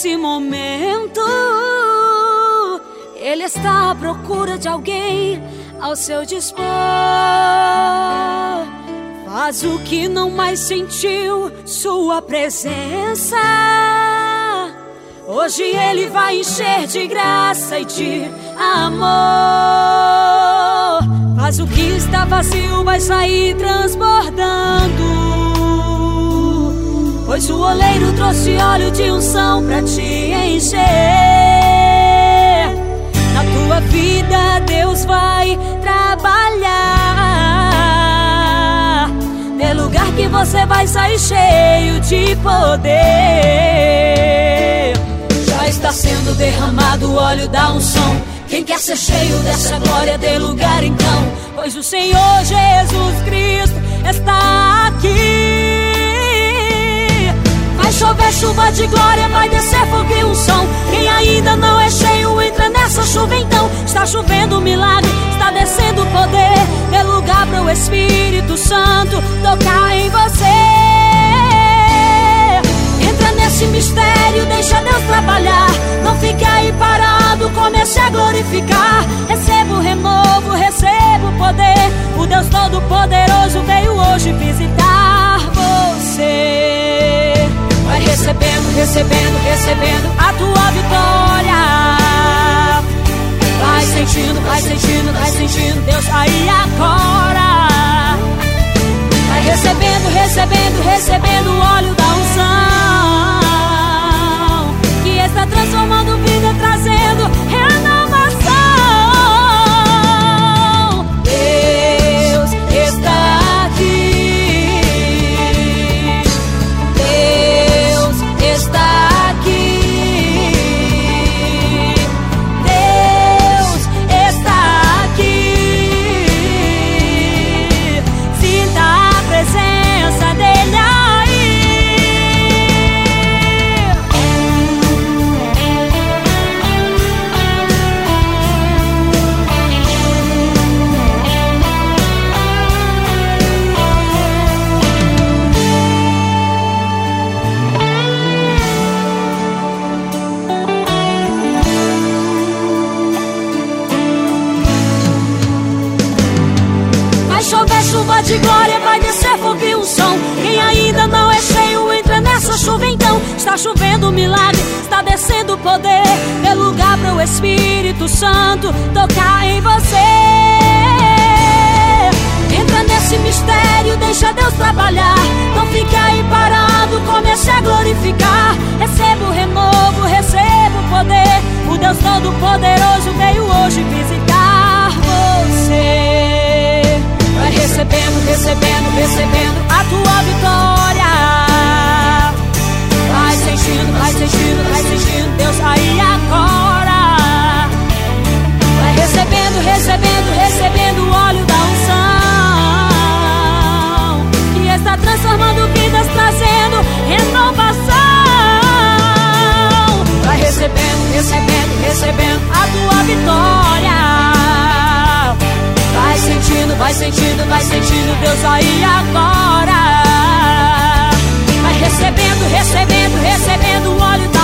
nesse momento, Ele está à procura de alguém ao seu dispor. Faz o que não mais sentiu Sua presença. Hoje Ele vai encher de graça e de amor. Faz o que está vazio, vai sair transbordando. Pois o oleiro trouxe óleo de unção pra te encher. Na tua vida Deus vai trabalhar. É lugar que você vai sair cheio de poder. Já está sendo derramado o óleo da unção. Quem quer ser cheio dessa glória, dê lugar então. Pois o Senhor Jesus Cristo está aqui. Chover chuva de glória, vai descer fogo e unção. Quem ainda não é cheio, entra nessa chuva então. Está chovendo milagre, está descendo poder. É lugar para o Espírito Santo tocar em você. Entra nesse mistério, deixa Deus trabalhar. Não fique aí parado, comece a glorificar. Receba o renovo, receba o poder. O Deus Todo-Poderoso veio hoje visitar recebendo, recebendo, recebendo a tua vitória. Vai sentindo, vai sentindo, vai sentindo Deus aí agora. Vai recebendo, recebendo, recebendo chuva de glória, vai descer fogo e unção. Quem ainda não é cheio, entra nessa chuva então. Está chovendo milagre, está descendo poder. Dê lugar para o Espírito Santo tocar em você. Entra nesse mistério, deixa Deus trabalhar. Não fique aí parado, comece a glorificar. Receba o renovo, receba o poder. O Deus Todo-Poderoso veio recebendo, recebendo, a tua vitória. vai sentindo Deus aí agora. Vai recebendo, recebendo, recebendo o óleo da